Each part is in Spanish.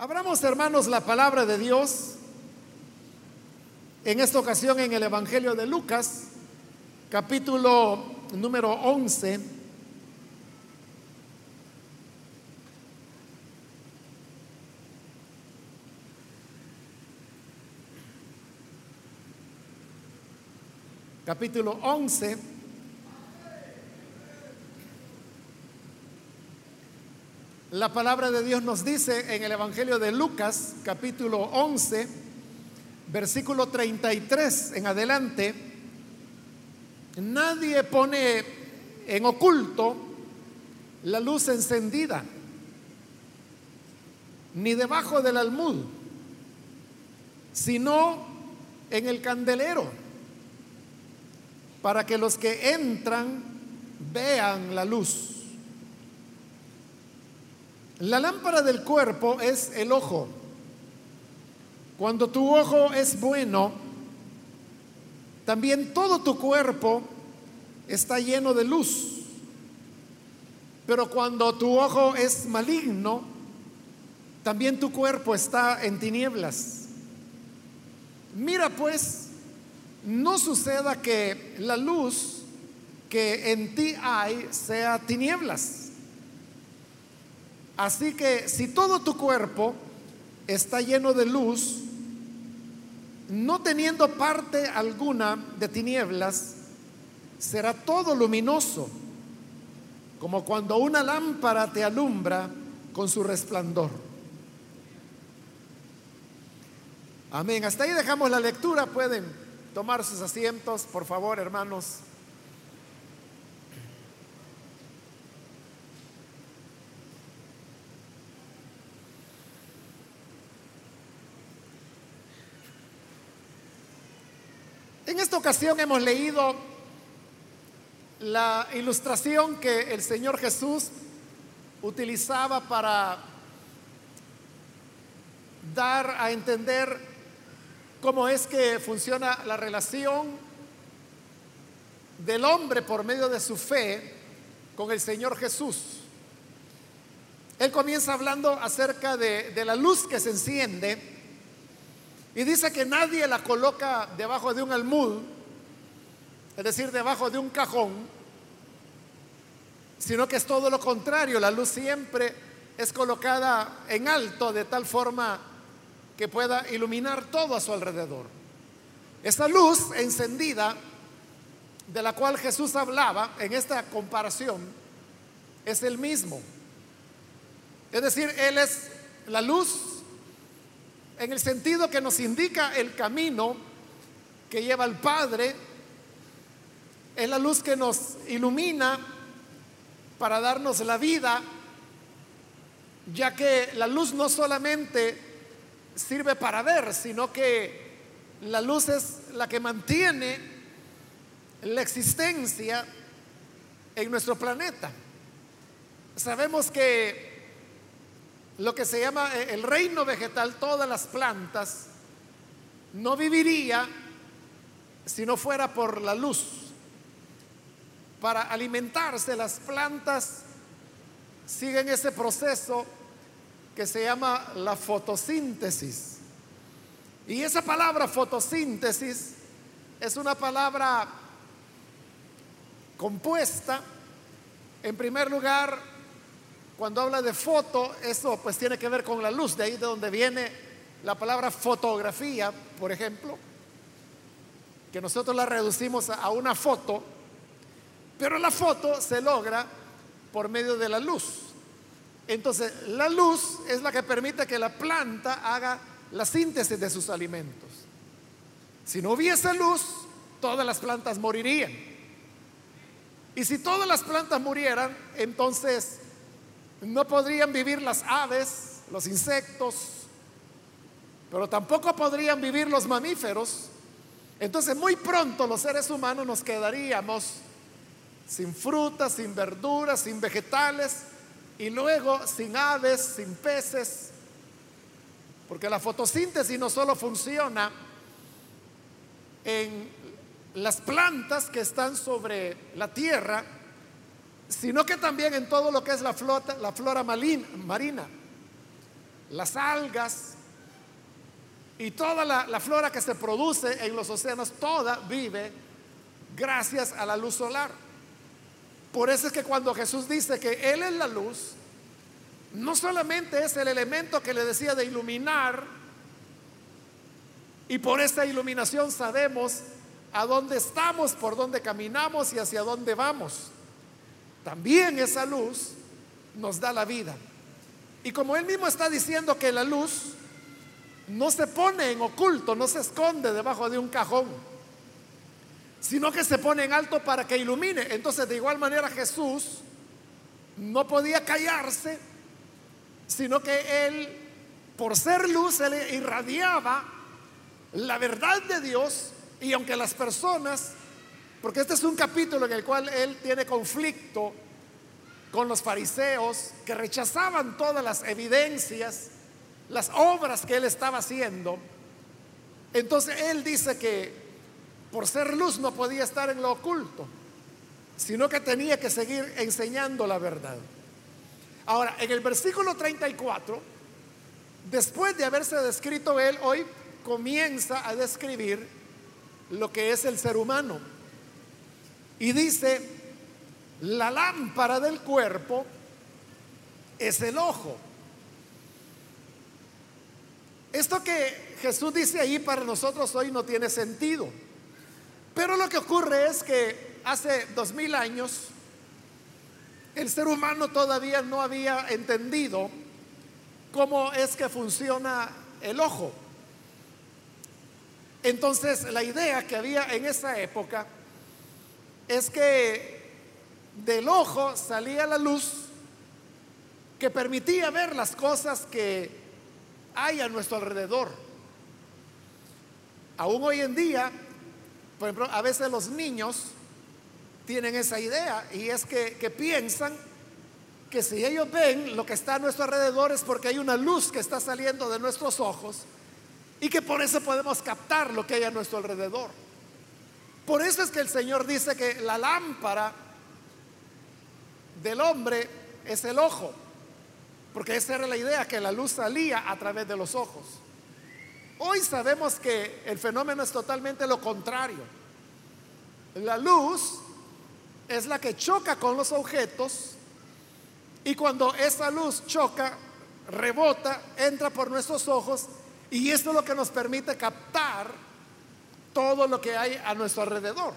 Abramos, hermanos, la palabra de Dios en esta ocasión en el Evangelio de Lucas, capítulo número 11. Capítulo 11. La palabra de Dios nos dice en el Evangelio de Lucas, capítulo 11, versículo 33 en adelante, nadie pone en oculto la luz encendida, ni debajo del almud, sino en el candelero, para que los que entran vean la luz. La lámpara del cuerpo es el ojo. Cuando tu ojo es bueno, también todo tu cuerpo está lleno de luz. Pero cuando tu ojo es maligno, también tu cuerpo está en tinieblas. Mira pues, no suceda que la luz que en ti hay sea tinieblas. Así que si todo tu cuerpo está lleno de luz, no teniendo parte alguna de tinieblas, será todo luminoso, como cuando una lámpara te alumbra con su resplandor. Amén. Hasta ahí dejamos la lectura. Pueden tomar sus asientos, por favor, hermanos. En esta ocasión hemos leído la ilustración que el Señor Jesús utilizaba para dar a entender cómo es que funciona la relación del hombre por medio de su fe con el Señor Jesús. Él comienza hablando acerca de, la luz que se enciende y dice que nadie la coloca debajo de un almud, es decir, debajo de un cajón, sino que es todo lo contrario, la luz siempre es colocada en alto de tal forma que pueda iluminar todo a su alrededor. Esa luz encendida de la cual Jesús hablaba en esta comparación es el mismo. Es decir, Él es la luz en el sentido que nos indica el camino que lleva al Padre, es la luz que nos ilumina para darnos la vida, ya que la luz no solamente sirve para ver, sino que la luz es la que mantiene la existencia en nuestro planeta. Sabemos que lo que se llama eh, el reino vegetal, todas las plantas, no viviría si no fuera por la luz. Para alimentarse las plantas siguen ese proceso que se llama la fotosíntesis. Y esa palabra fotosíntesis es una palabra compuesta, en primer lugar, cuando habla de foto, eso pues tiene que ver con la luz, de ahí de donde viene la palabra fotografía, por ejemplo, que nosotros la reducimos a una foto, pero la foto se logra por medio de la luz. Entonces, la luz es la que permite que la planta haga la síntesis de sus alimentos. Si no hubiese luz, todas las plantas morirían. Y si todas las plantas murieran, entonces no podrían vivir las aves, los insectos, pero tampoco podrían vivir los mamíferos. Entonces muy pronto los seres humanos nos quedaríamos sin frutas, sin verduras, sin vegetales y luego sin aves, sin peces. Porque la fotosíntesis no solo funciona en las plantas que están sobre la tierra, sino que también en todo lo que es la flora, la flora marina. las algas y toda la, la flora que se produce en los océanos, toda vive gracias a la luz solar. Por eso es que cuando Jesús dice que Él es la luz, no solamente es el elemento que le decía de iluminar, y por esta iluminación sabemos a dónde estamos, por dónde caminamos y hacia dónde vamos. También esa luz nos da la vida. Y como él mismo está diciendo que la luz no se pone en oculto, no se esconde debajo de un cajón, sino que se pone en alto para que ilumine. Entonces, de igual manera Jesús no podía callarse, sino que él, por ser luz, él irradiaba la verdad de Dios y aunque las personas, porque este es un capítulo en el cual él tiene conflicto con los fariseos que rechazaban todas las evidencias, las obras que él estaba haciendo, entonces él dice que por ser luz no podía estar en lo oculto, sino que tenía que seguir enseñando la verdad. Ahora, en el versículo 34, después de haberse descrito él, hoy comienza a describir lo que es el ser humano. Y dice, la lámpara del cuerpo es el ojo. Esto que Jesús dice ahí para nosotros hoy no tiene sentido. Pero lo que ocurre es que hace dos mil años el ser humano todavía no había entendido cómo es que funciona el ojo. Entonces la idea que había en esa época es que del ojo salía la luz que permitía ver las cosas que hay a nuestro alrededor. Aún hoy en día, por ejemplo, a veces los niños tienen esa idea y es que, que piensan que si ellos ven lo que está a nuestro alrededor es porque hay una luz que está saliendo de nuestros ojos y que por eso podemos captar lo que hay a nuestro alrededor. Por eso es que el Señor dice que la lámpara del hombre es el ojo, porque esa era la idea, que la luz salía a través de los ojos. Hoy sabemos que el fenómeno es totalmente lo contrario. La luz es la que choca con los objetos y cuando esa luz choca, rebota, entra por nuestros ojos y esto es lo que nos permite captar todo lo que hay a nuestro alrededor.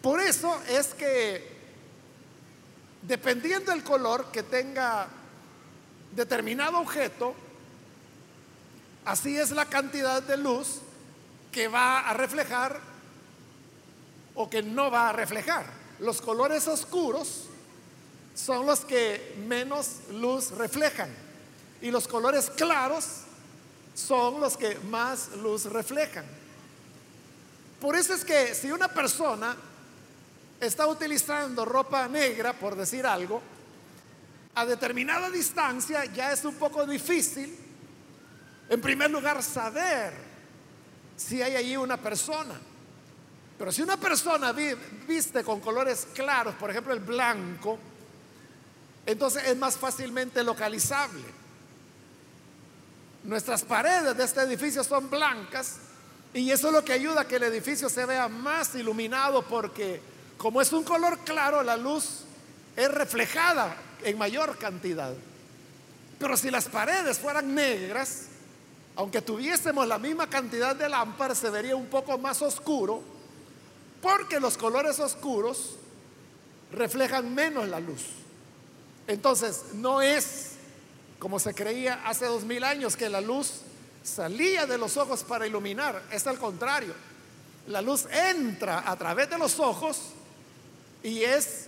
Por eso es que dependiendo del color que tenga determinado objeto, así es la cantidad de luz que va a reflejar o que no va a reflejar. Los colores oscuros son los que menos luz reflejan y los colores claros son los que más luz reflejan. Por eso es que si una persona está utilizando ropa negra, por decir algo, a determinada distancia ya es un poco difícil, en primer lugar, saber si hay allí una persona. Pero si una persona viste con colores claros, por ejemplo el blanco, entonces es más fácilmente localizable. Nuestras paredes de este edificio son blancas y eso es lo que ayuda a que el edificio se vea más iluminado porque como es un color claro, la luz es reflejada en mayor cantidad. Pero si las paredes fueran negras, aunque tuviésemos la misma cantidad de lámparas, se vería un poco más oscuro porque los colores oscuros reflejan menos la luz. Entonces, no es como se creía hace dos mil años que la luz salía de los ojos para iluminar. Es al contrario. La luz entra a través de los ojos y es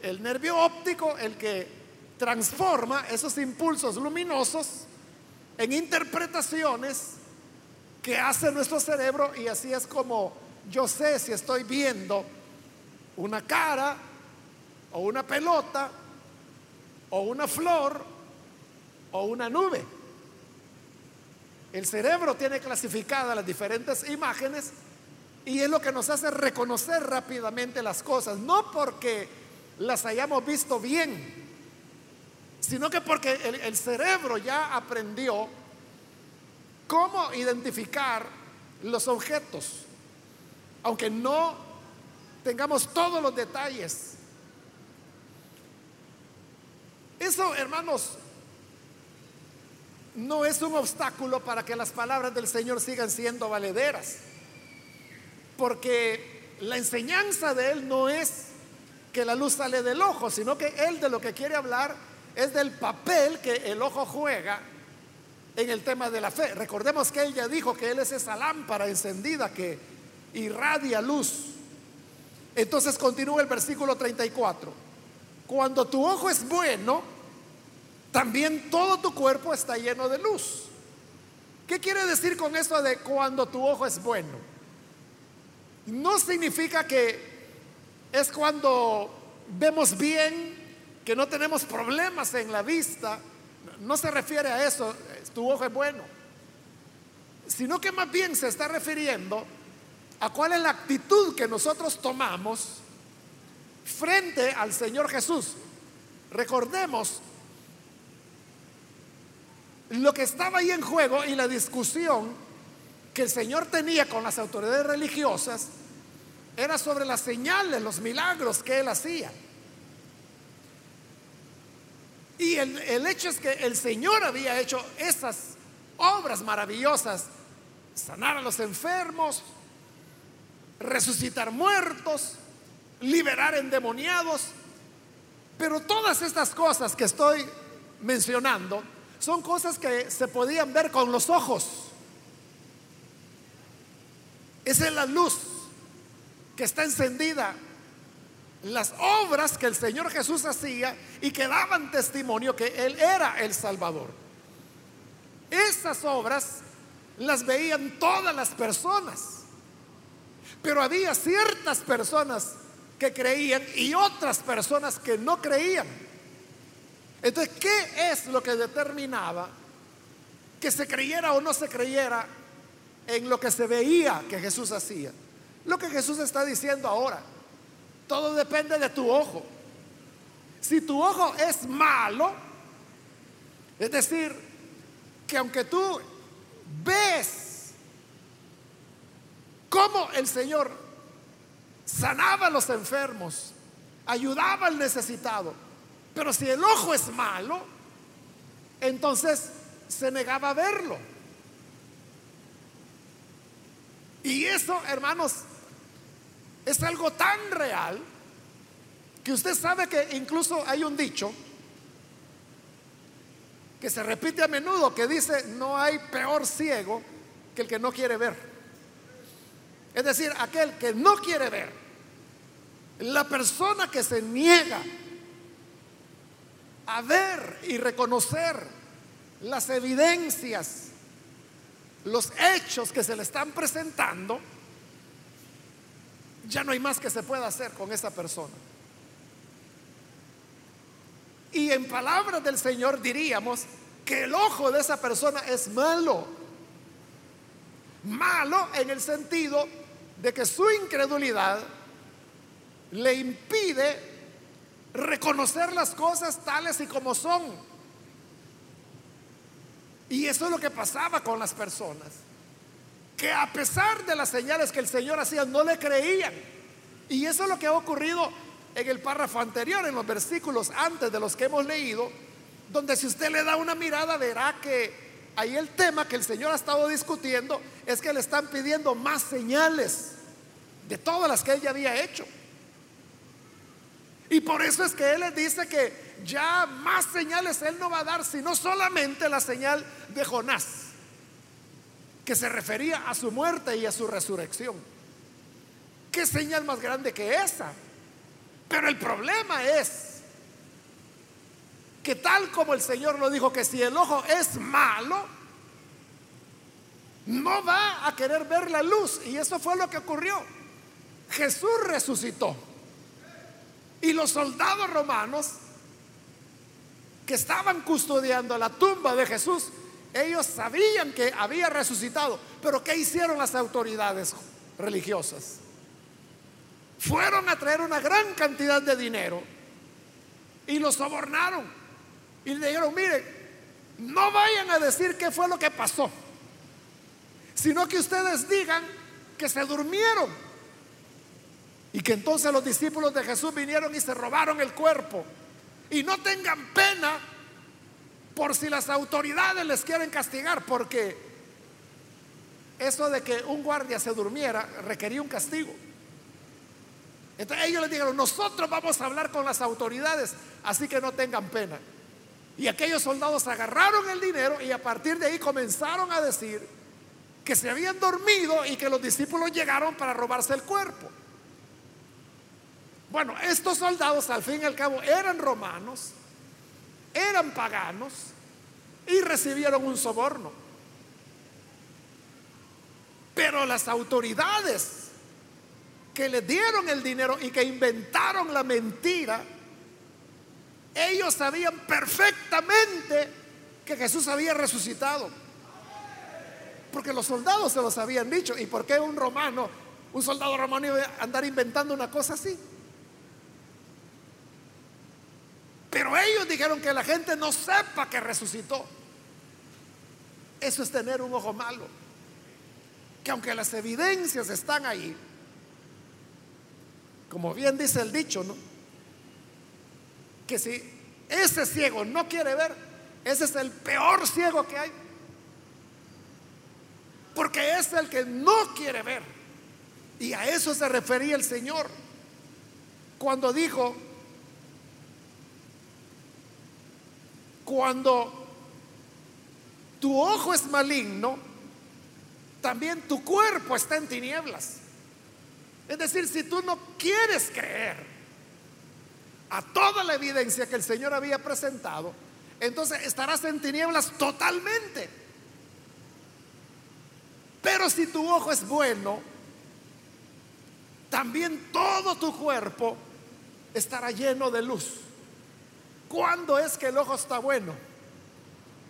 el nervio óptico el que transforma esos impulsos luminosos en interpretaciones que hace nuestro cerebro y así es como yo sé si estoy viendo una cara o una pelota o una flor o una nube. El cerebro tiene clasificadas las diferentes imágenes y es lo que nos hace reconocer rápidamente las cosas, no porque las hayamos visto bien, sino que porque el, el cerebro ya aprendió cómo identificar los objetos, aunque no tengamos todos los detalles. Eso, hermanos, no es un obstáculo para que las palabras del Señor sigan siendo valederas. Porque la enseñanza de Él no es que la luz sale del ojo, sino que Él de lo que quiere hablar es del papel que el ojo juega en el tema de la fe. Recordemos que Él ya dijo que Él es esa lámpara encendida que irradia luz. Entonces continúa el versículo 34. Cuando tu ojo es bueno, también todo tu cuerpo está lleno de luz. ¿Qué quiere decir con esto de cuando tu ojo es bueno? No significa que es cuando vemos bien, que no tenemos problemas en la vista. No se refiere a eso, tu ojo es bueno. Sino que más bien se está refiriendo a cuál es la actitud que nosotros tomamos frente al Señor Jesús. Recordemos lo que estaba ahí en juego y la discusión que el Señor tenía con las autoridades religiosas era sobre las señales, los milagros que él hacía. Y el, el, hecho es que el Señor había hecho esas obras maravillosas, sanar a los enfermos, resucitar muertos, liberar endemoniados, pero todas estas cosas que estoy mencionando son cosas que se podían ver con los ojos. Esa es la luz que está encendida. Las obras que el Señor Jesús hacía y que daban testimonio que Él era el Salvador. Esas obras las veían todas las personas. Pero había ciertas personas que creían y otras personas que no creían. Entonces, ¿qué es lo que determinaba que se creyera o no se creyera en lo que se veía que Jesús hacía? Lo que Jesús está diciendo ahora. Todo depende de tu ojo. Si tu ojo es malo, es decir, que aunque tú ves cómo el Señor sanaba a los enfermos, ayudaba al necesitado, pero si el ojo es malo, entonces se negaba a verlo. Y eso, hermanos, es algo tan real que usted sabe que incluso hay un dicho que se repite a menudo que dice, no hay peor ciego que el que no quiere ver. Es decir, aquel que no quiere ver. La persona que se niega a ver y reconocer las evidencias, los hechos que se le están presentando, ya no hay más que se pueda hacer con esa persona. Y en palabras del Señor diríamos que el ojo de esa persona es malo. Malo en el sentido de que su incredulidad le impide reconocer las cosas tales y como son. Y eso es lo que pasaba con las personas, que a pesar de las señales que el Señor hacía, no le creían. Y eso es lo que ha ocurrido en el párrafo anterior, en los versículos antes de los que hemos leído, donde si usted le da una mirada verá que ahí el tema que el Señor ha estado discutiendo es que le están pidiendo más señales de todas las que él ya había hecho. Y por eso es que Él les dice que ya más señales Él no va a dar, sino solamente la señal de Jonás, que se refería a su muerte y a su resurrección. ¿Qué señal más grande que esa? Pero el problema es que tal como el Señor lo dijo, que si el ojo es malo, no va a querer ver la luz. Y eso fue lo que ocurrió. Jesús resucitó. Y los soldados romanos que estaban custodiando la tumba de Jesús, ellos sabían que había resucitado. Pero ¿qué hicieron las autoridades religiosas? Fueron a traer una gran cantidad de dinero y lo sobornaron Y le dijeron, miren, no vayan a decir qué fue lo que pasó, sino que ustedes digan que se durmieron. Y que entonces los discípulos de Jesús vinieron y se robaron el cuerpo. Y no tengan pena por si las autoridades les quieren castigar, porque eso de que un guardia se durmiera requería un castigo. Entonces ellos les dijeron, nosotros vamos a hablar con las autoridades, así que no tengan pena. Y aquellos soldados agarraron el dinero y a partir de ahí comenzaron a decir que se habían dormido y que los discípulos llegaron para robarse el cuerpo. Bueno, estos soldados al fin y al cabo eran romanos, eran paganos y recibieron un soborno. Pero las autoridades que le dieron el dinero y que inventaron la mentira, ellos sabían perfectamente que Jesús había resucitado. Porque los soldados se los habían dicho. ¿Y por qué un romano, un soldado romano iba a andar inventando una cosa así? Pero ellos dijeron que la gente no sepa que resucitó. Eso es tener un ojo malo. Que aunque las evidencias están ahí, como bien dice el dicho, ¿no? Que si ese ciego no quiere ver, ese es el peor ciego que hay. Porque es el que no quiere ver. Y a eso se refería el Señor cuando dijo, cuando tu ojo es maligno, también tu cuerpo está en tinieblas. Es decir, si tú no quieres creer a toda la evidencia que el Señor había presentado, entonces estarás en tinieblas totalmente. Pero si tu ojo es bueno, también todo tu cuerpo estará lleno de luz. ¿Cuándo es que el ojo está bueno?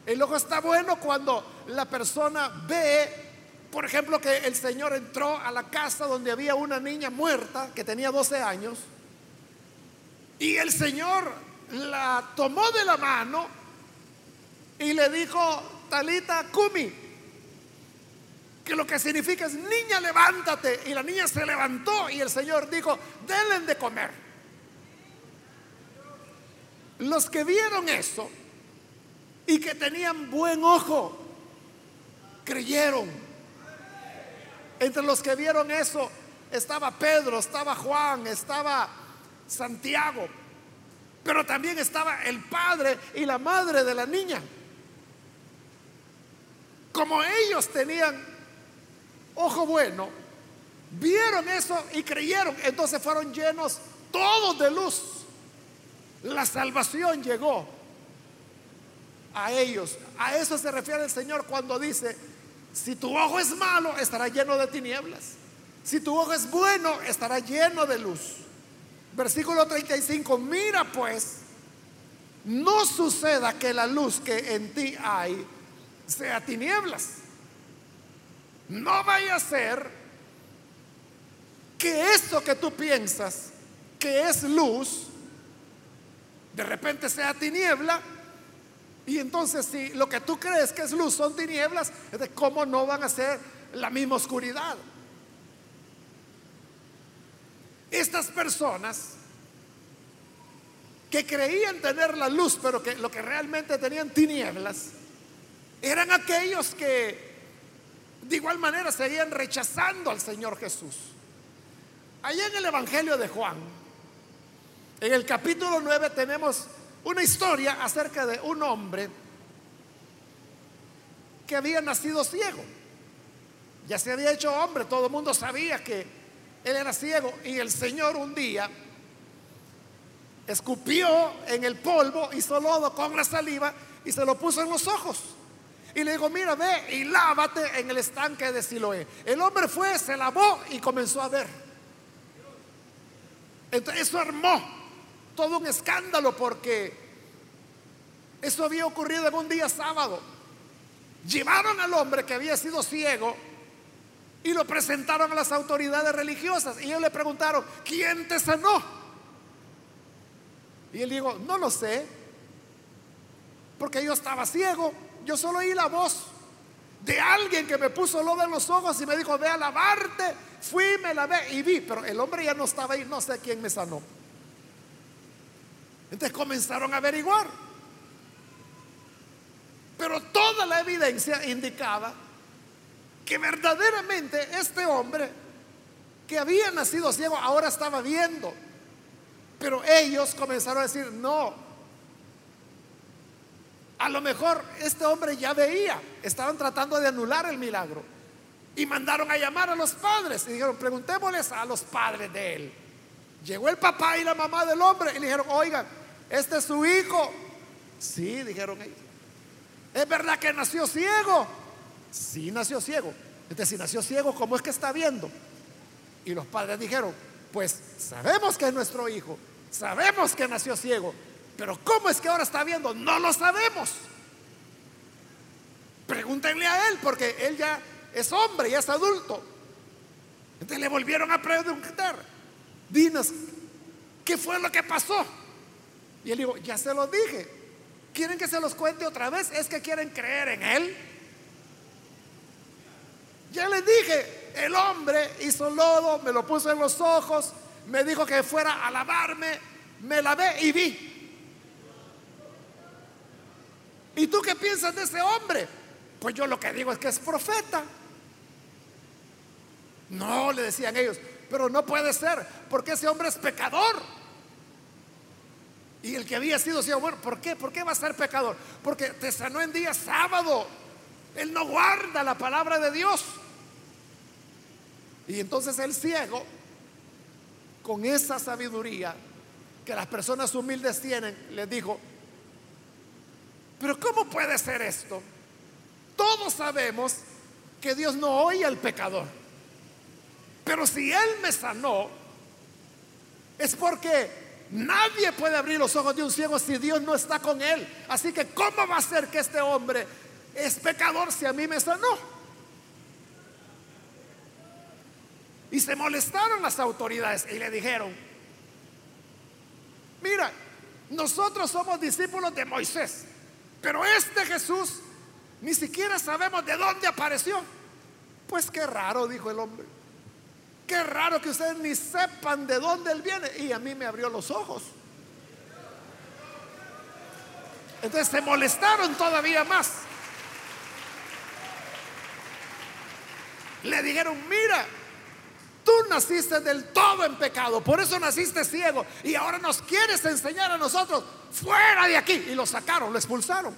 El ojo está bueno cuando la persona ve por ejemplo, que el Señor entró a la casa donde había una niña muerta que tenía 12 años y el Señor la tomó de la mano y le dijo, Talita Kumi, que lo que significa es, niña, levántate. Y la niña se levantó y el Señor dijo, denle de comer. Los que vieron eso y que tenían buen ojo, creyeron entre los que vieron eso estaba Pedro, estaba Juan, estaba Santiago, pero también estaba el padre y la madre de la niña. Como ellos tenían ojo bueno, vieron eso y creyeron, entonces fueron llenos todos de luz. La salvación llegó a ellos. A eso se refiere el Señor cuando dice, si tu ojo es malo, estará lleno de tinieblas. Si tu ojo es bueno, estará lleno de luz. Versículo 35, mira pues, no suceda que la luz que en ti hay sea tinieblas. No vaya a ser que esto que tú piensas que es luz, de repente sea tiniebla y entonces si lo que tú crees que es luz son tinieblas, ¿cómo no van a ser la misma oscuridad? Estas personas que creían tener la luz, pero que lo que realmente tenían tinieblas, eran aquellos que de igual manera seguían rechazando al Señor Jesús. Allá en el Evangelio de Juan, en el capítulo 9 tenemos una historia acerca de un hombre que había nacido ciego. Ya se había hecho hombre, todo el mundo sabía que él era ciego y el Señor un día escupió en el polvo, hizo lodo con la saliva y se lo puso en los ojos. Y le dijo, mira, ve y lávate en el estanque de Siloé. El hombre fue, se lavó y comenzó a ver. Entonces eso armó todo un escándalo porque eso había ocurrido en un día sábado. Llevaron al hombre que había sido ciego y lo presentaron a las autoridades religiosas y ellos le preguntaron, ¿quién te sanó? Y él dijo, no lo sé. porque yo estaba ciego. Yo solo oí la voz de alguien que me puso lodo en los ojos y me dijo, ve a lavarte. Fui, me lavé y vi, pero el hombre ya no estaba ahí, no sé quién me sanó. Entonces comenzaron a averiguar. Pero toda la evidencia indicaba que verdaderamente este hombre que había nacido ciego ahora estaba viendo. Pero ellos comenzaron a decir, no, a lo mejor este hombre ya veía, estaban tratando de anular el milagro. Y mandaron a llamar a los padres y dijeron, preguntémosles a los padres de él. Llegó el papá y la mamá del hombre y le dijeron, oigan, este es su hijo. Sí, dijeron ellos. ¿Es verdad que nació ciego? Sí, nació ciego. Entonces, si nació ciego, ¿cómo es que está viendo? Y los padres dijeron, pues sabemos que es nuestro hijo, sabemos que nació ciego, pero ¿cómo es que ahora está viendo? No lo sabemos. Pregúntenle a él, porque él ya es hombre, ya es adulto. Entonces le volvieron a preguntar, dinos, ¿qué fue lo que pasó? Y él dijo, ya se lo dije. ¿Quieren que se los cuente otra vez? ¿Es que quieren creer en él? Ya les dije, el hombre hizo lodo, me lo puso en los ojos, me dijo que fuera a lavarme, me lavé y vi. ¿Y tú qué piensas de ese hombre? Pues yo lo que digo es que es profeta. No, le decían ellos, pero no puede ser, porque ese hombre es pecador. Y el que había sido ciego, bueno, ¿por qué? ¿Por qué va a ser pecador? Porque te sanó en día sábado. Él no guarda la palabra de Dios. Y entonces el ciego, con esa sabiduría que las personas humildes tienen, les dijo, pero ¿cómo puede ser esto? Todos sabemos que Dios no oye al pecador. Pero si Él me sanó, es porque nadie puede abrir los ojos de un ciego si Dios no está con Él. Así que ¿cómo va a ser que este hombre es pecador si a mí me sanó? Y se molestaron las autoridades y le dijeron, mira, nosotros somos discípulos de Moisés. Pero este Jesús ni siquiera sabemos de dónde apareció. Pues qué raro, dijo el hombre. Qué raro que ustedes ni sepan de dónde él viene. Y a mí me abrió los ojos. Entonces se molestaron todavía más. Le dijeron, mira, tú naciste del todo en pecado, por eso naciste ciego y ahora nos quieres enseñar a nosotros fuera de aquí. Y lo sacaron, lo expulsaron.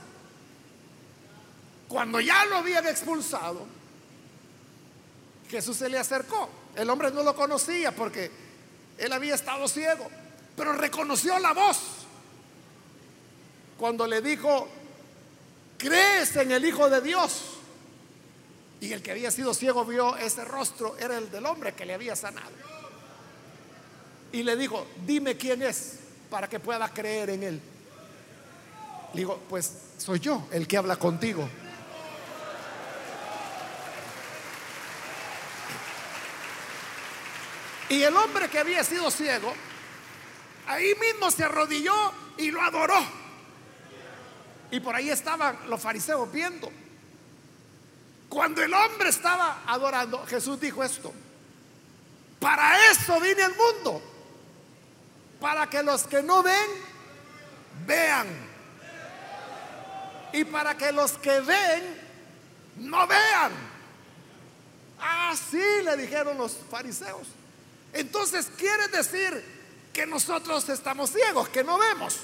Cuando ya lo habían expulsado, Jesús se le acercó. El hombre no lo conocía porque él había estado ciego, pero reconoció la voz. Cuando le dijo, crees en el Hijo de Dios. Y el que había sido ciego vio ese rostro, era el del hombre que le había sanado. Y le dijo, dime quién es para que pueda creer en él. Le digo, pues soy yo el que habla contigo. Y el hombre que había sido ciego, ahí mismo se arrodilló y lo adoró. Y por ahí estaban los fariseos viendo. Cuando el hombre estaba adorando, Jesús dijo esto. Para eso vine al mundo. Para que los que no ven, vean. Y para que los que ven, no vean. Así le dijeron los fariseos. Entonces quiere decir que nosotros estamos ciegos, que no vemos.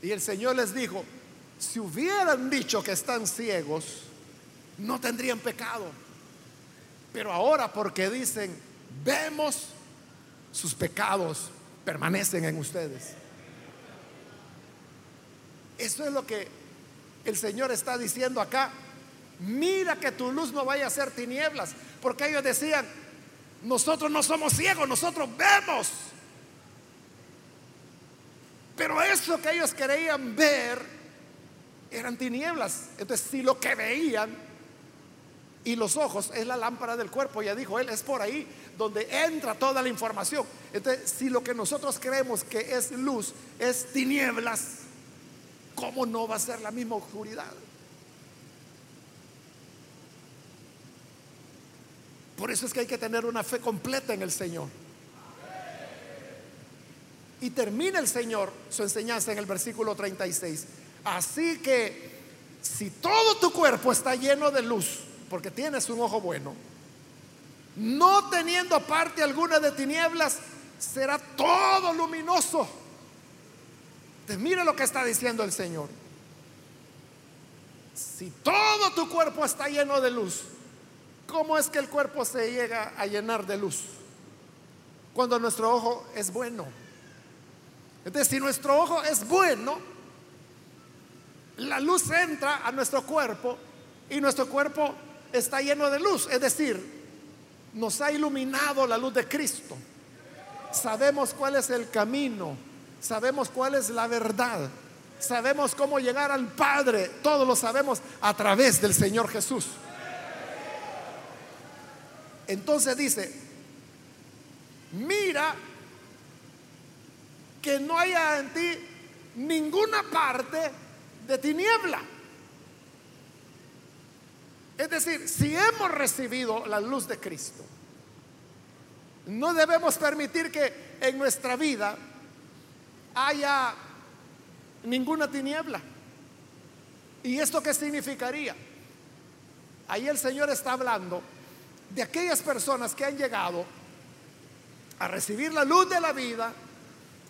Y el Señor les dijo, si hubieran dicho que están ciegos, no tendrían pecado. Pero ahora porque dicen, vemos, sus pecados permanecen en ustedes. Eso es lo que el Señor está diciendo acá. Mira que tu luz no vaya a ser tinieblas. Porque ellos decían, nosotros no somos ciegos, nosotros vemos. Pero eso que ellos creían ver eran tinieblas. Entonces, si lo que veían y los ojos es la lámpara del cuerpo, ya dijo él, es por ahí donde entra toda la información. Entonces, si lo que nosotros creemos que es luz es tinieblas, ¿cómo no va a ser la misma oscuridad? Por eso es que hay que tener una fe completa en el Señor. Y termina el Señor su enseñanza en el versículo 36. Así que si todo tu cuerpo está lleno de luz, porque tienes un ojo bueno, no teniendo parte alguna de tinieblas, será todo luminoso. Entonces, mire lo que está diciendo el Señor. Si todo tu cuerpo está lleno de luz, ¿cómo es que el cuerpo se llega a llenar de luz? Cuando nuestro ojo es bueno. Entonces, si nuestro ojo es bueno, la luz entra a nuestro cuerpo y nuestro cuerpo está lleno de luz. Es decir, nos ha iluminado la luz de Cristo. Sabemos cuál es el camino, sabemos cuál es la verdad, sabemos cómo llegar al Padre. Todo lo sabemos a través del Señor Jesús. Entonces dice, mira que no haya en ti ninguna parte de tiniebla. Es decir, si hemos recibido la luz de Cristo, no debemos permitir que en nuestra vida haya ninguna tiniebla. ¿Y esto qué significaría? Ahí el Señor está hablando de aquellas personas que han llegado a recibir la luz de la vida,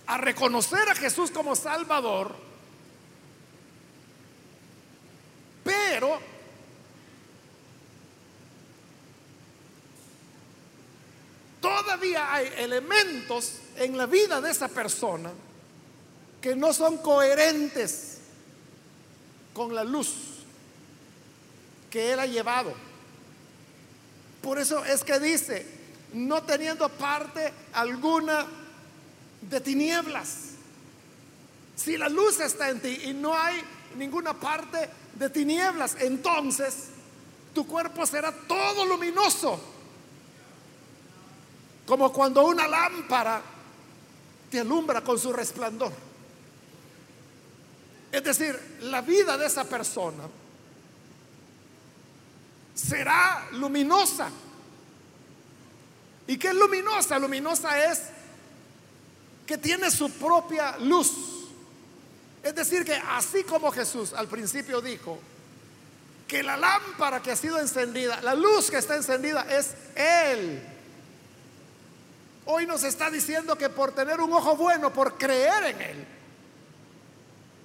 a reconocer a Jesús como Salvador, pero todavía hay elementos en la vida de esa persona que no son coherentes con la luz que él ha llevado. Por eso es que dice, no teniendo parte alguna de tinieblas. Si la luz está en ti y no hay ninguna parte de tinieblas, entonces tu cuerpo será todo luminoso. Como cuando una lámpara te alumbra con su resplandor. Es decir, la vida de esa persona será luminosa. ¿Y qué es luminosa? Luminosa es que tiene su propia luz. Es decir, que así como Jesús al principio dijo que la lámpara que ha sido encendida, la luz que está encendida es Él. Hoy nos está diciendo que por tener un ojo bueno, por creer en Él,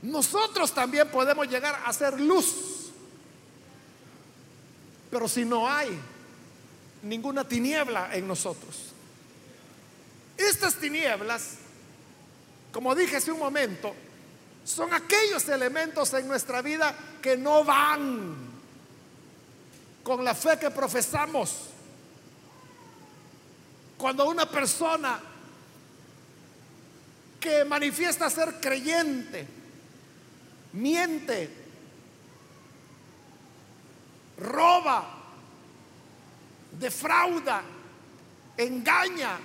nosotros también podemos llegar a ser luz. Pero si no hay ninguna tiniebla en nosotros, estas tinieblas, como dije hace un momento, son aquellos elementos en nuestra vida que no van con la fe que profesamos. Cuando una persona que manifiesta ser creyente, miente, roba, defrauda, engaña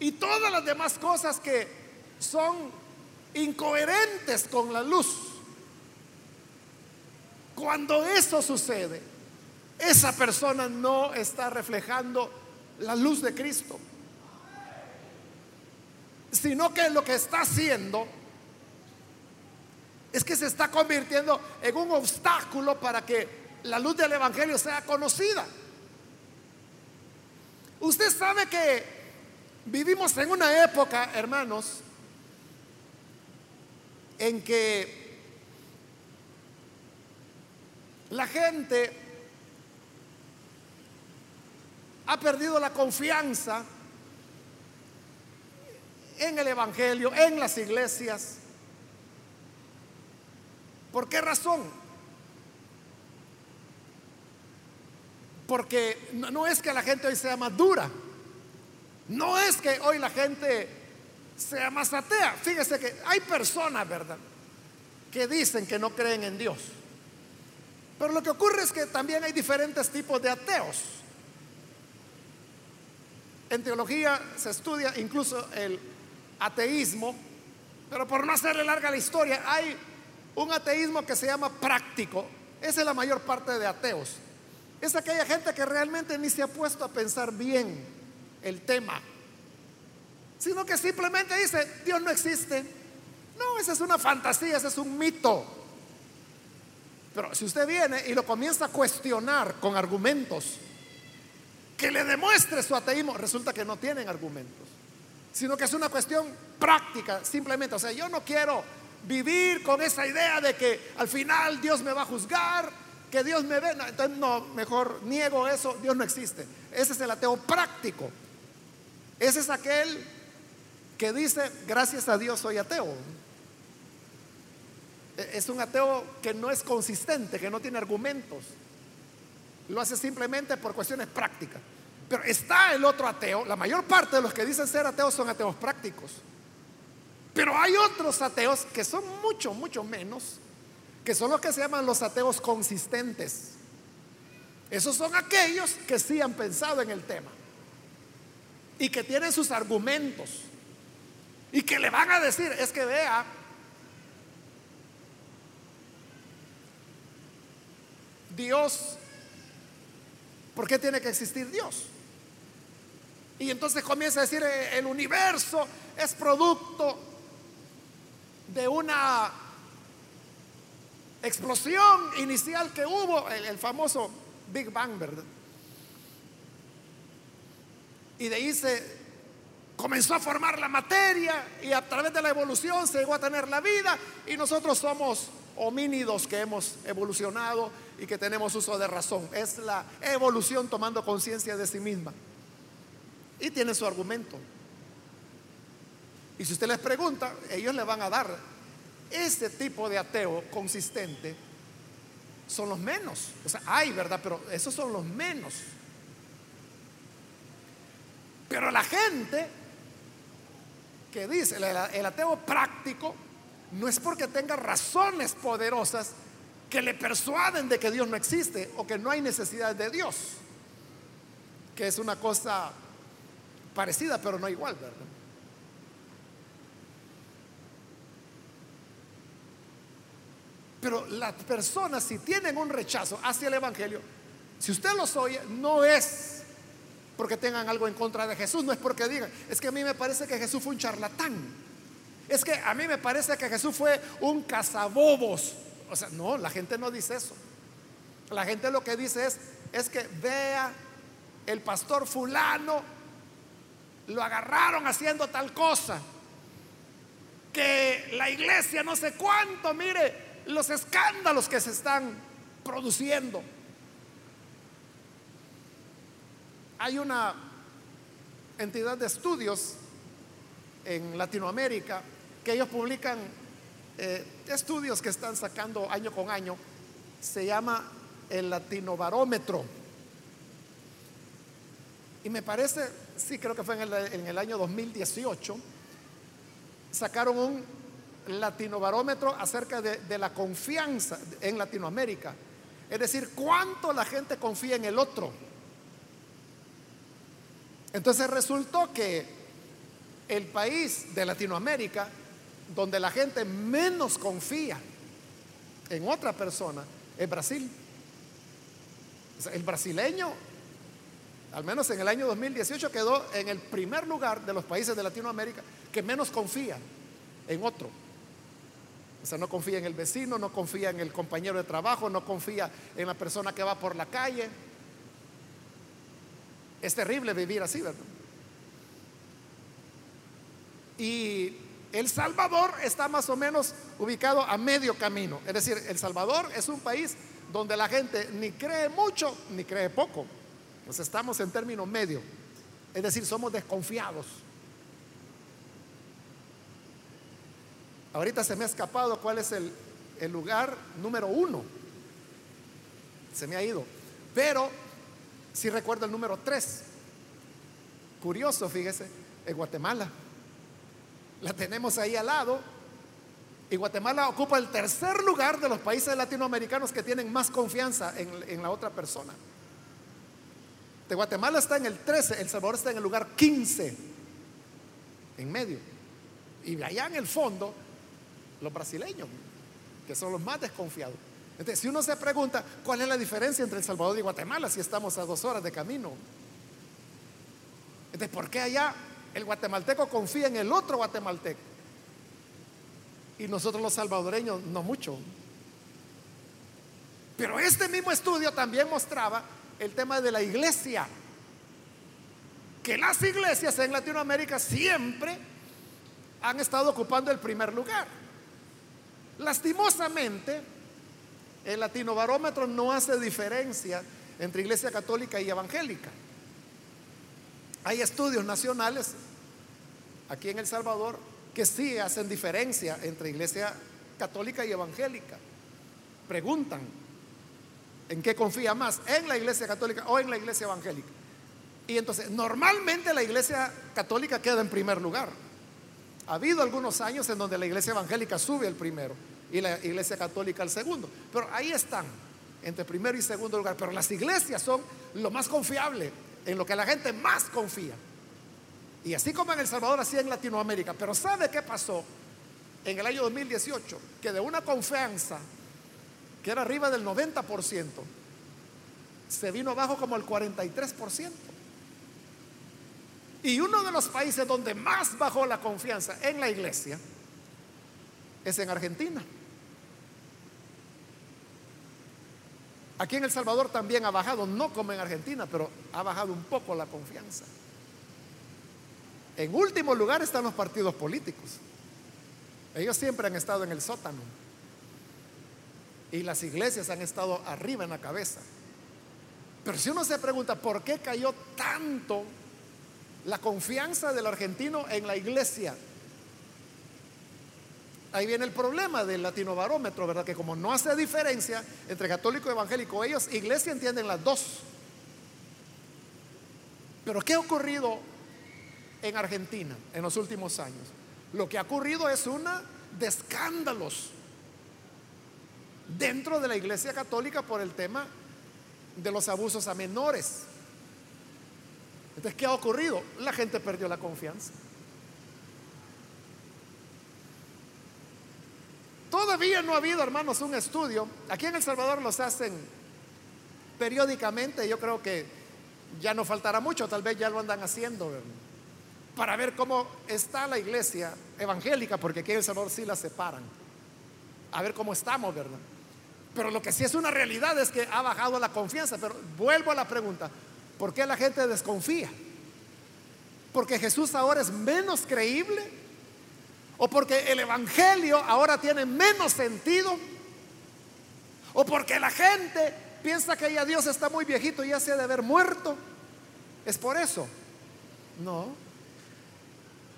y todas las demás cosas que son incoherentes con la luz. Cuando eso sucede, esa persona no está reflejando la luz de Cristo, sino que lo que está haciendo es que se está convirtiendo en un obstáculo para que la luz del Evangelio sea conocida. Usted sabe que vivimos en una época, hermanos, en que la gente ha perdido la confianza en el Evangelio, en las iglesias. ¿Por qué razón? Porque no es que la gente hoy sea más dura, no es que hoy la gente sea más atea. Fíjese que hay personas, ¿verdad?, que dicen que no creen en Dios. Pero lo que ocurre es que también hay diferentes tipos de ateos. En teología se estudia incluso el ateísmo Pero por no hacerle larga la historia, hay un ateísmo que se llama práctico. Esa es la mayor parte de ateos. Es aquella gente que realmente ni se ha puesto a pensar bien el tema, sino que simplemente dice, Dios no existe. No, esa es una fantasía, ese es un mito. Pero si usted viene y lo comienza a cuestionar con argumentos, que le demuestre su ateísmo, resulta que no tienen argumentos, sino que es una cuestión práctica, simplemente. O sea, yo no quiero vivir con esa idea de que al final Dios me va a juzgar, que Dios me ve. entonces, no, mejor niego eso, Dios no existe. Ese es el ateo práctico. Ese es aquel que dice, gracias a Dios soy ateo. E, es un ateo que no es consistente, que no tiene argumentos. Lo hace simplemente por cuestiones prácticas. Pero está el otro ateo. La mayor parte de los que dicen ser ateos son ateos prácticos. Pero hay otros ateos que son mucho, mucho menos, que son los que se llaman los ateos consistentes. Esos son aquellos que sí han pensado en el tema y que tienen sus argumentos y que le van a decir, es que vea, Dios, ¿por qué tiene que existir Dios? Y entonces comienza a decir, el universo es producto de una explosión inicial que hubo, el, famoso Big Bang, ¿verdad? Y de ahí se comenzó a formar la materia y a través de la evolución se llegó a tener la vida y nosotros somos homínidos que hemos evolucionado y que tenemos uso de razón. Es la evolución tomando conciencia de sí misma. Y tiene su argumento. Y si usted les pregunta, ellos le van a dar este tipo de ateo consistente. Son los menos. O sea, hay, ¿verdad? Pero esos son los menos. Pero la gente que dice, el, ateo práctico, no es porque tenga razones poderosas que le persuaden de que Dios no existe o que no hay necesidad de Dios, que es una cosa parecida pero no igual, ¿verdad? Pero las personas si tienen un rechazo hacia el Evangelio, si usted los oye, no es porque tengan algo en contra de Jesús, no es porque digan, es que a mí me parece que Jesús fue un charlatán. Es que a mí me parece que Jesús fue un cazabobos. O sea, no, la gente no dice eso. La gente lo que dice es, es que vea el pastor fulano, lo agarraron haciendo tal cosa. Que la iglesia no sé cuánto, mire los escándalos que se están produciendo. Hay una entidad de estudios en Latinoamérica que ellos publican eh, estudios que están sacando año con año. Se llama el Latinobarómetro. Y me parece, sí creo que fue en el, año 2018, sacaron un latinobarómetro acerca de, la confianza en Latinoamérica. Es decir, cuánto la gente confía en el otro. Entonces resultó que el país de Latinoamérica donde la gente menos confía en otra persona es Brasil. el brasileño, al menos en el año 2018, quedó en el primer lugar de los países de Latinoamérica que menos confía en otro. O sea, no confía en el vecino, no confía en el compañero de trabajo, no confía en la persona que va por la calle. Es terrible vivir así, ¿verdad? Y El Salvador está más o menos ubicado a medio camino. Es decir, El Salvador es un país donde la gente ni cree mucho ni cree poco. Pues estamos en término medio. Es decir, somos desconfiados. Ahorita se me ha escapado cuál es el, el lugar número uno. Se me ha ido. Pero si recuerdo el número 3. Curioso, fíjese, en Guatemala. La tenemos ahí al lado. Y Guatemala ocupa el tercer lugar de los países latinoamericanos que tienen más confianza en, en la otra persona. De Guatemala está en el 13, El Salvador está en el lugar 15, en medio. Y allá en el fondo, los brasileños, que son los más desconfiados. Entonces, si uno se pregunta cuál es la diferencia entre El Salvador y Guatemala si estamos a dos horas de camino, entonces, ¿por qué allá el guatemalteco confía en el otro guatemalteco? Y nosotros los salvadoreños no mucho. Pero este mismo estudio también mostraba el tema de la iglesia. Que las iglesias en Latinoamérica siempre han estado ocupando el primer lugar. Lastimosamente, el latinobarómetro no hace diferencia entre iglesia católica y evangélica. Hay estudios nacionales aquí en El Salvador que sí hacen diferencia entre iglesia católica y evangélica. Preguntan, ¿en qué confía más? ¿En la iglesia católica o en la iglesia evangélica? Y entonces, normalmente la iglesia católica queda en primer lugar. Ha habido algunos años en donde la iglesia evangélica sube el primero y la iglesia católica al segundo. Pero ahí están, entre primero y segundo lugar. Pero las iglesias son lo más confiable, en lo que la gente más confía. Y así como en El Salvador, así en Latinoamérica. Pero ¿sabe qué pasó en el año 2018? Que de una confianza que era arriba del 90%, se vino abajo como el 43%. Y uno de los países donde más bajó la confianza en la iglesia es en Argentina. Aquí en El Salvador también ha bajado, no como en Argentina, pero ha bajado un poco la confianza. En último lugar están los partidos políticos. Ellos siempre han estado en el sótano. Y las iglesias han estado arriba en la cabeza. Pero si uno se pregunta por qué cayó tanto la confianza del argentino en la iglesia, ahí viene el problema del latino barómetro, ¿verdad? Que como no hace diferencia entre católico y evangélico, ellos, iglesia, entienden las dos. Pero ¿qué ha ocurrido en Argentina en los últimos años. Lo que ha ocurrido es una de escándalos dentro de la Iglesia Católica por el tema de los abusos a menores. Entonces, ¿qué ha ocurrido? La gente perdió la confianza. Todavía no ha habido, hermanos, un estudio. Aquí en El Salvador los hacen periódicamente. Yo creo que ya no faltará mucho, tal vez ya lo andan haciendo para ver cómo está la iglesia evangélica, porque aquí en El Salvador sí la separan. A ver cómo estamos, ¿verdad? Pero lo que sí es una realidad es que ha bajado la confianza. Pero vuelvo a la pregunta, ¿por qué la gente desconfía? ¿Porque Jesús ahora es menos creíble? ¿O porque el Evangelio ahora tiene menos sentido? ¿O porque la gente piensa que ya Dios está muy viejito y ya se ha de haber muerto? ¿Es por eso? No.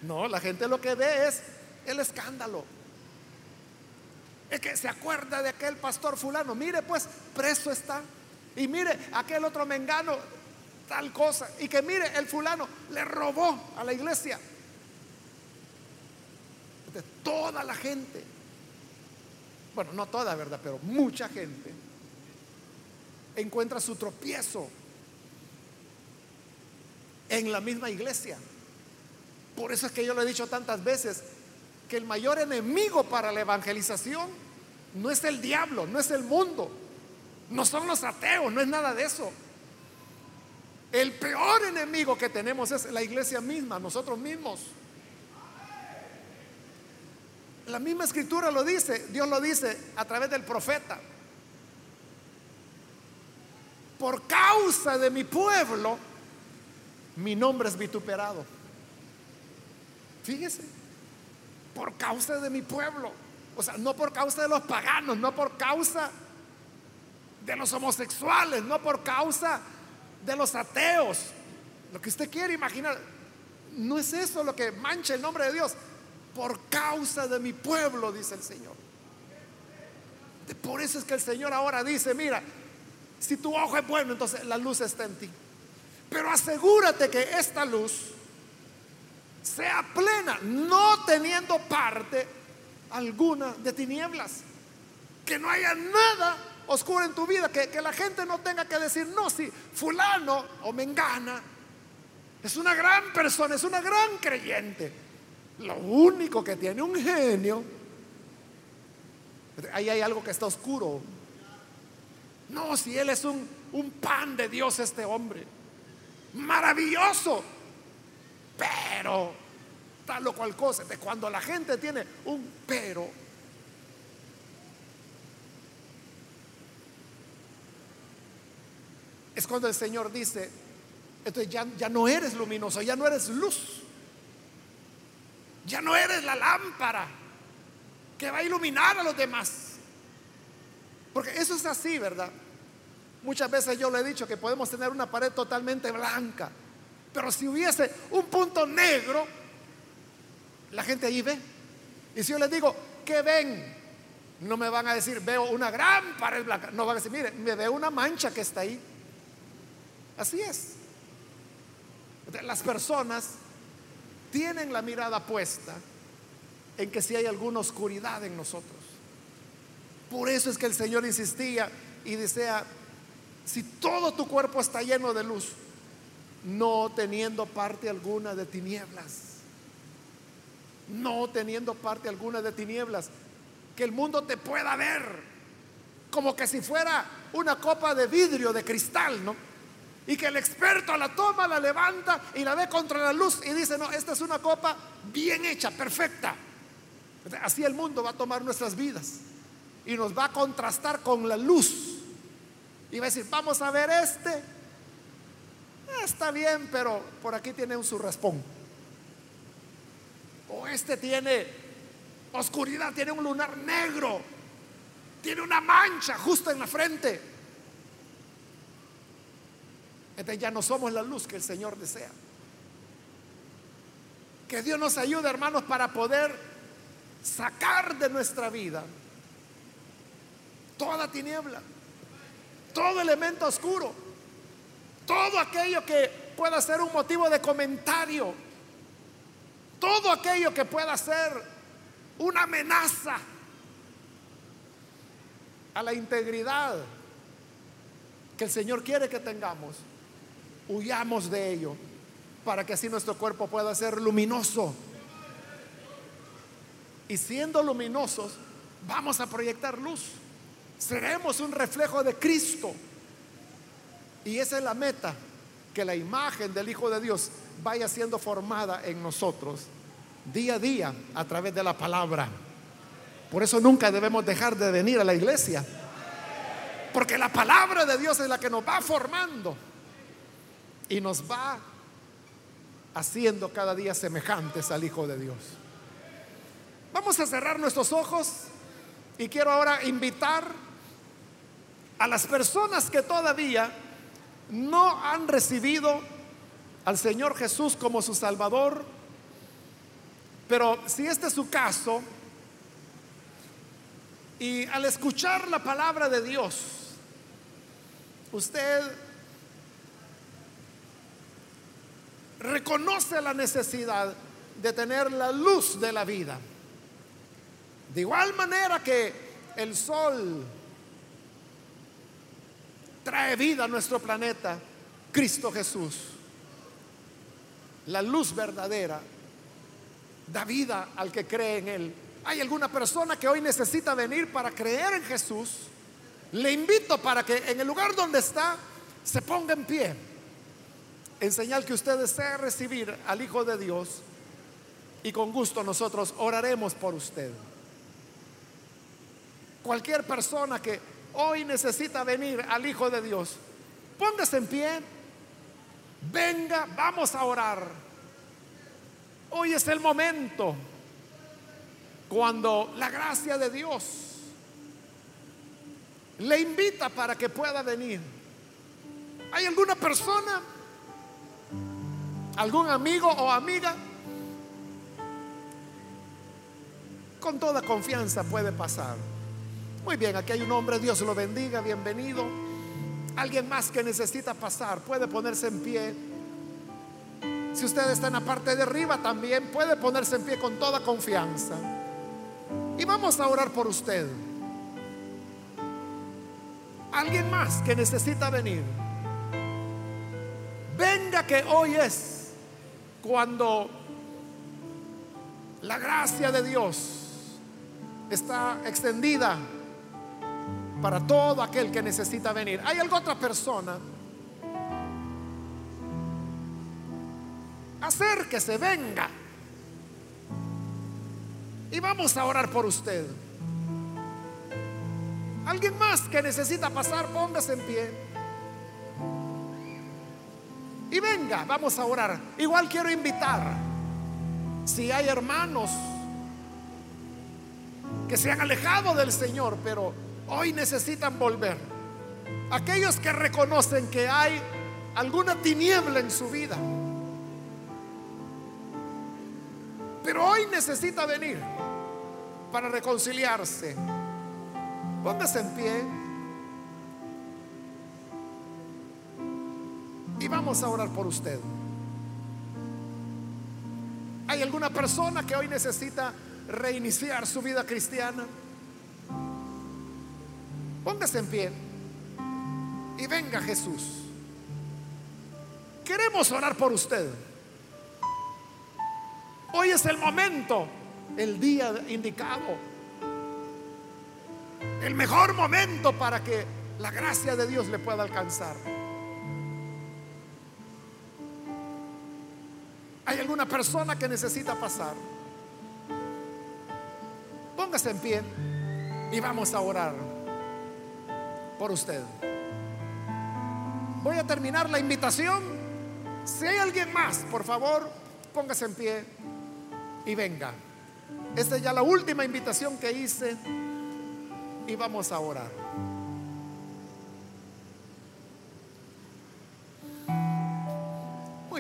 No, la gente lo que ve es el escándalo. Es que se acuerda de aquel pastor fulano. Mire, pues, preso está. Y mire, aquel otro mengano, tal cosa. Y que mire, el fulano le robó a la iglesia. Toda la gente. Bueno, no toda, ¿verdad? Pero mucha gente encuentra su tropiezo en la misma iglesia. Por eso es que yo lo he dicho tantas veces, que el mayor enemigo para la evangelización no es el diablo, no es el mundo, no son los ateos, no es nada de eso. El peor enemigo que tenemos es la iglesia misma, nosotros mismos. La misma escritura lo dice, Dios lo dice a través del profeta. Por causa de mi pueblo, mi nombre es vituperado. Fíjese, por causa de mi pueblo. O sea, no por causa de los paganos, no por causa de los homosexuales, no por causa de los ateos. Lo que usted quiere imaginar, no es eso lo que mancha el nombre de Dios. Por causa de mi pueblo, dice el Señor. Por eso es que el Señor ahora dice, mira, si tu ojo es bueno, entonces la luz está en ti. Pero asegúrate que esta luz sea plena, no teniendo parte alguna de tinieblas. Que no haya nada oscuro en tu vida, que, que la gente no tenga que decir, no, si fulano o mengana es una gran persona, es una gran creyente, Lo único que tiene un genio, ahí hay algo que está oscuro. No, si él es un, un pan de Dios este hombre, maravilloso, pero tal o cual cosa. De cuando la gente tiene un pero, es cuando el Señor dice, entonces ya, no eres luminoso, ya no eres luz, ya no eres la lámpara que va a iluminar a los demás. Porque eso es así, ¿verdad? Muchas veces yo le he dicho que podemos tener una pared totalmente blanca, pero si hubiese un punto negro, la gente ahí ve. Y si yo les digo, ¿qué ven? No me van a decir, veo una gran pared blanca. No van a decir, mire, me veo una mancha que está ahí. Así es. Las personas tienen la mirada puesta en que si hay alguna oscuridad en nosotros. Por eso es que el Señor insistía y desea, si todo tu cuerpo está lleno de luz, no teniendo parte alguna de tinieblas, no teniendo parte alguna de tinieblas, que el mundo te pueda ver como que si fuera una copa de vidrio, de cristal, ¿no? Y que el experto la toma, la levanta y la ve contra la luz y dice, no, esta es una copa bien hecha, perfecta. Así el mundo va a tomar nuestras vidas y nos va a contrastar con la luz. Y va a decir, vamos a ver este. Ah, está bien, pero por aquí tiene un surraspón. O este tiene oscuridad, tiene un lunar negro. Tiene una mancha justo en la frente. Entonces ya no somos la luz que el Señor desea. Que Dios nos ayude, hermanos, para poder sacar de nuestra vida toda tiniebla, todo elemento oscuro, todo aquello que pueda ser un motivo de comentario, todo aquello que pueda ser una amenaza a la integridad que el Señor quiere que tengamos, huyamos de ello para que así nuestro cuerpo pueda ser luminoso. Y siendo luminosos, vamos a proyectar luz. Seremos un reflejo de Cristo. Y esa es la meta, que la imagen del Hijo de Dios vaya siendo formada en nosotros día a día a través de la palabra. Por eso nunca debemos dejar de venir a la iglesia. Porque la palabra de Dios es la que nos va formando y nos va haciendo cada día semejantes al Hijo de Dios. Vamos a cerrar nuestros ojos y quiero ahora invitar a las personas que todavía no han recibido al Señor Jesús como su Salvador, pero si este es su caso, y al escuchar la palabra de Dios, usted reconoce la necesidad de tener la luz de la vida. De igual manera que el sol trae vida a nuestro planeta, Cristo Jesús, la luz verdadera, da vida al que cree en Él. ¿Hay alguna persona que hoy necesita venir para creer en Jesús? Le invito para que en el lugar donde está se ponga en pie, en señal que usted desea recibir al Hijo de Dios y con gusto nosotros oraremos por usted. Cualquier persona que hoy necesita venir al Hijo de Dios, póngase en pie, venga, vamos a orar. Hoy es el momento cuando la gracia de Dios le invita para que pueda venir. ¿Hay alguna persona, algún amigo o amiga? Con toda confianza puede pasar. Muy bien, aquí hay un hombre, Dios lo bendiga, bienvenido. Alguien más que necesita pasar, puede ponerse en pie. Si usted está en la parte de arriba también, puede ponerse en pie con toda confianza. Y vamos a orar por usted. Alguien más que necesita venir. Venga que hoy es cuando La gracia de Dios está extendida para todo aquel que necesita venir. ¿Hay alguna otra persona? Acérquese, venga. Y vamos a orar por usted. Alguien más que necesita pasar, póngase en pie. Y venga, vamos a orar. Igual quiero invitar, si hay hermanos que se han alejado del Señor, pero hoy necesitan volver. Aquellos que reconocen que hay alguna tiniebla en su vida, pero hoy necesita venir para reconciliarse. Póngase en pie. Y vamos a orar por usted. ¿Hay alguna persona que hoy necesita reiniciar su vida cristiana? Póngase en pie y venga Jesús. Queremos orar por usted. Hoy es el momento, el día indicado, el mejor momento para que la gracia de Dios le pueda alcanzar. ¿Hay alguna persona que necesita pasar? Póngase en pie y vamos a orar por usted. Voy a terminar la invitación. Si hay alguien más, por favor, póngase en pie y venga. Esta es ya la última invitación que hice y vamos a orar.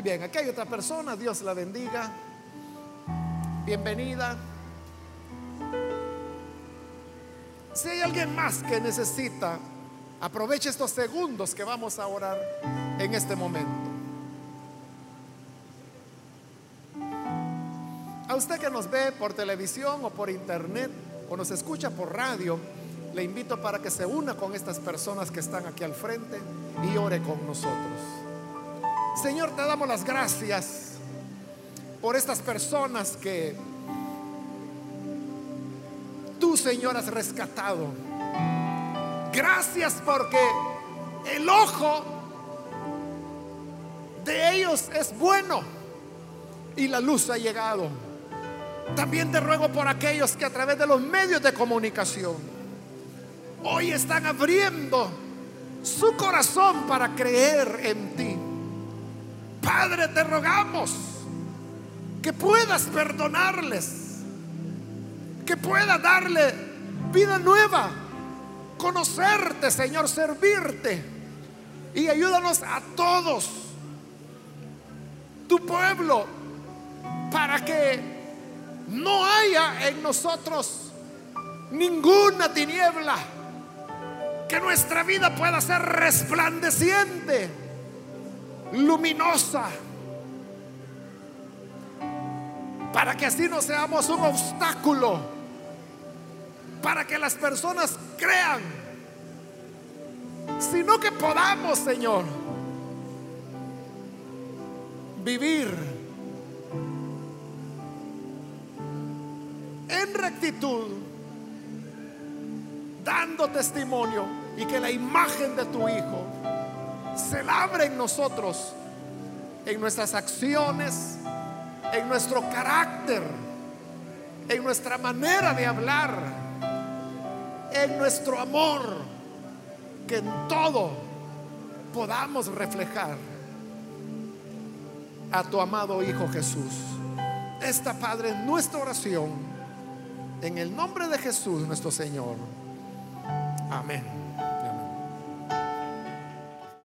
Bien, aquí hay otra persona, Dios la bendiga. Bienvenida. Si hay alguien más que necesita, aproveche estos segundos que vamos a orar en este momento. A usted que nos ve por televisión o por internet o nos escucha por radio, le invito para que se una con estas personas que están aquí al frente y ore con nosotros. Señor, te damos las gracias por estas personas que tú, Señor, has rescatado. Gracias porque el ojo de ellos es bueno y la luz ha llegado. También te ruego por aquellos que a través de los medios de comunicación hoy están abriendo su corazón para creer en ti. Padre, te rogamos que puedas perdonarles, que puedas darle vida nueva, conocerte, Señor, servirte. Y ayúdanos a todos, tu pueblo, para que no haya en nosotros ninguna tiniebla, que nuestra vida pueda ser resplandeciente luminosa, para que así no seamos un obstáculo, para que las personas crean, sino que podamos, Señor, vivir en rectitud, dando testimonio y que la imagen de tu Hijo se labre en nosotros, en nuestras acciones, en nuestro carácter, en nuestra manera de hablar, en nuestro amor, que en todo podamos reflejar a tu amado Hijo Jesús. Esta Padre es nuestra oración en el nombre de Jesús nuestro Señor. Amén.